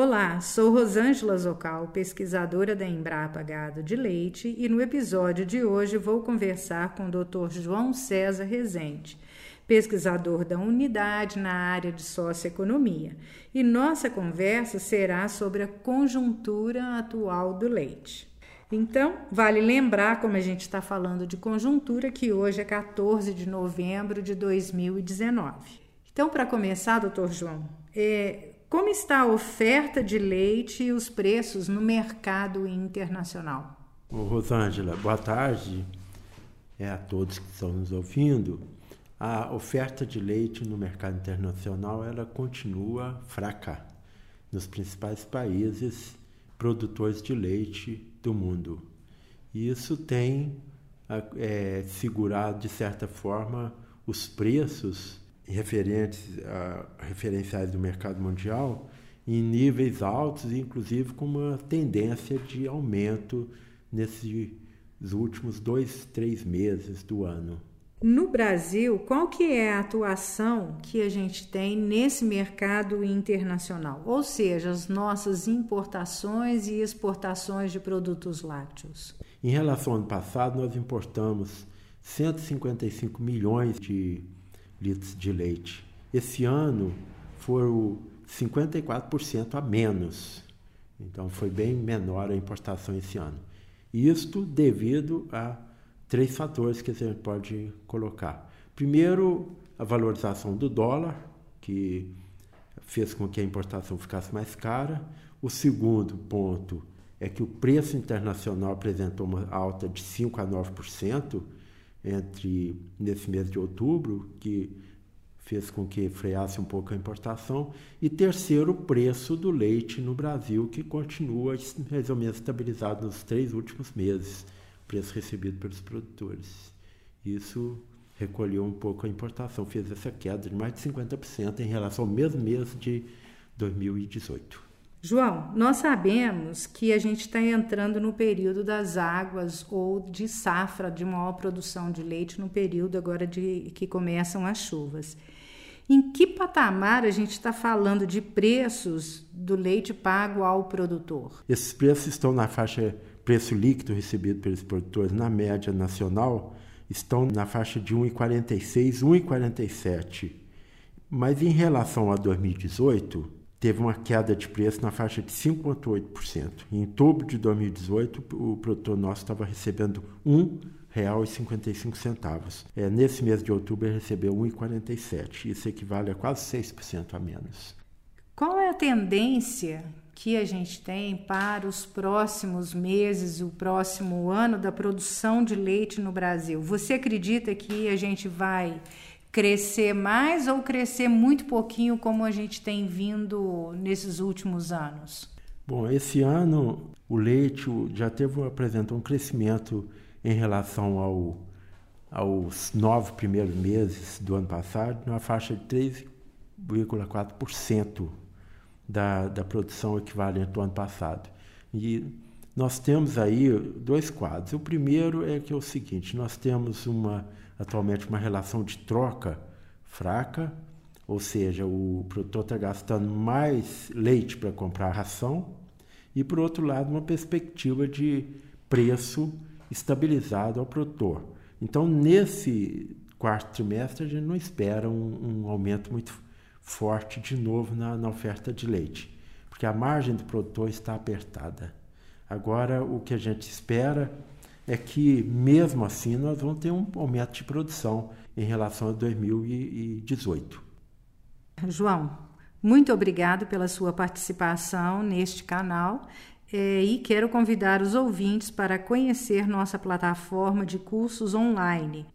Olá, sou Rosângela Zocal, pesquisadora da Embrapa Gado de Leite, e no episódio de hoje vou conversar com o Dr. João César Rezende, pesquisador da unidade na área de socioeconomia. E nossa conversa será sobre a conjuntura atual do leite. Então, vale lembrar, como a gente está falando de conjuntura, que hoje é 14 de novembro de 2019. Então, para começar, doutor João, é, como está a oferta de leite e os preços no mercado internacional? Ô, Rosângela, boa tarde é, a todos que estão nos ouvindo. A oferta de leite no mercado internacional ela continua fraca nos principais países produtores de leite do mundo. E isso tem é, segurado, de certa forma, os preços referentes a, referenciais do mercado mundial em níveis altos, inclusive com uma tendência de aumento nesses últimos dois, três meses do ano. No Brasil, qual que é a atuação que a gente tem nesse mercado internacional? Ou seja, as nossas importações e exportações de produtos lácteos. Em relação ao ano passado, nós importamos 155 milhões de litros de leite. Esse ano foram 54% a menos. Então foi bem menor a importação esse ano. Isto devido a três fatores que a gente pode colocar. Primeiro, a valorização do dólar, que fez com que a importação ficasse mais cara. O segundo ponto é que o preço internacional apresentou uma alta de 5 a 9% entre nesse mês de outubro, que fez com que freasse um pouco a importação. E terceiro, o preço do leite no Brasil, que continua mais ou menos estabilizado nos três últimos meses, preço recebido pelos produtores. Isso recolheu um pouco a importação, fez essa queda de mais de 50% em relação ao mesmo mês de 2018. João, nós sabemos que a gente está entrando no período das águas ou de safra de maior produção de leite no período agora de que começam as chuvas. Em que patamar a gente está falando de preços do leite pago ao produtor? Esses preços estão na faixa preço líquido recebido pelos produtores na média nacional estão na faixa de 1,46, 1,47. Mas em relação a 2018, teve uma queda de preço na faixa de 5,8%. Em outubro de 2018, o produtor nosso estava recebendo R$ 1,55. É, nesse mês de outubro, ele recebeu R$ 1,47. Isso equivale a quase 6% a menos. Qual é a tendência que a gente tem para os próximos meses, o próximo ano da produção de leite no Brasil? Você acredita que a gente vai crescer mais ou crescer muito pouquinho como a gente tem vindo nesses últimos anos? Bom, esse ano o leite já teve apresentou um crescimento em relação ao, aos nove primeiros meses do ano passado, numa faixa de 3,4% da, da produção equivalente do ano passado. E nós temos aí dois quadros. O primeiro é que é o seguinte: nós temos uma atualmente uma relação de troca fraca, ou seja, o produtor está gastando mais leite para comprar ração, e por outro lado, uma perspectiva de preço estabilizado ao produtor. Então, nesse quarto trimestre, a gente não espera um, um aumento muito forte de novo na, na oferta de leite, porque a margem do produtor está apertada. Agora, o que a gente espera é que, mesmo assim, nós vamos ter um aumento de produção em relação a 2018. João, muito obrigado pela sua participação neste canal é, e quero convidar os ouvintes para conhecer nossa plataforma de cursos online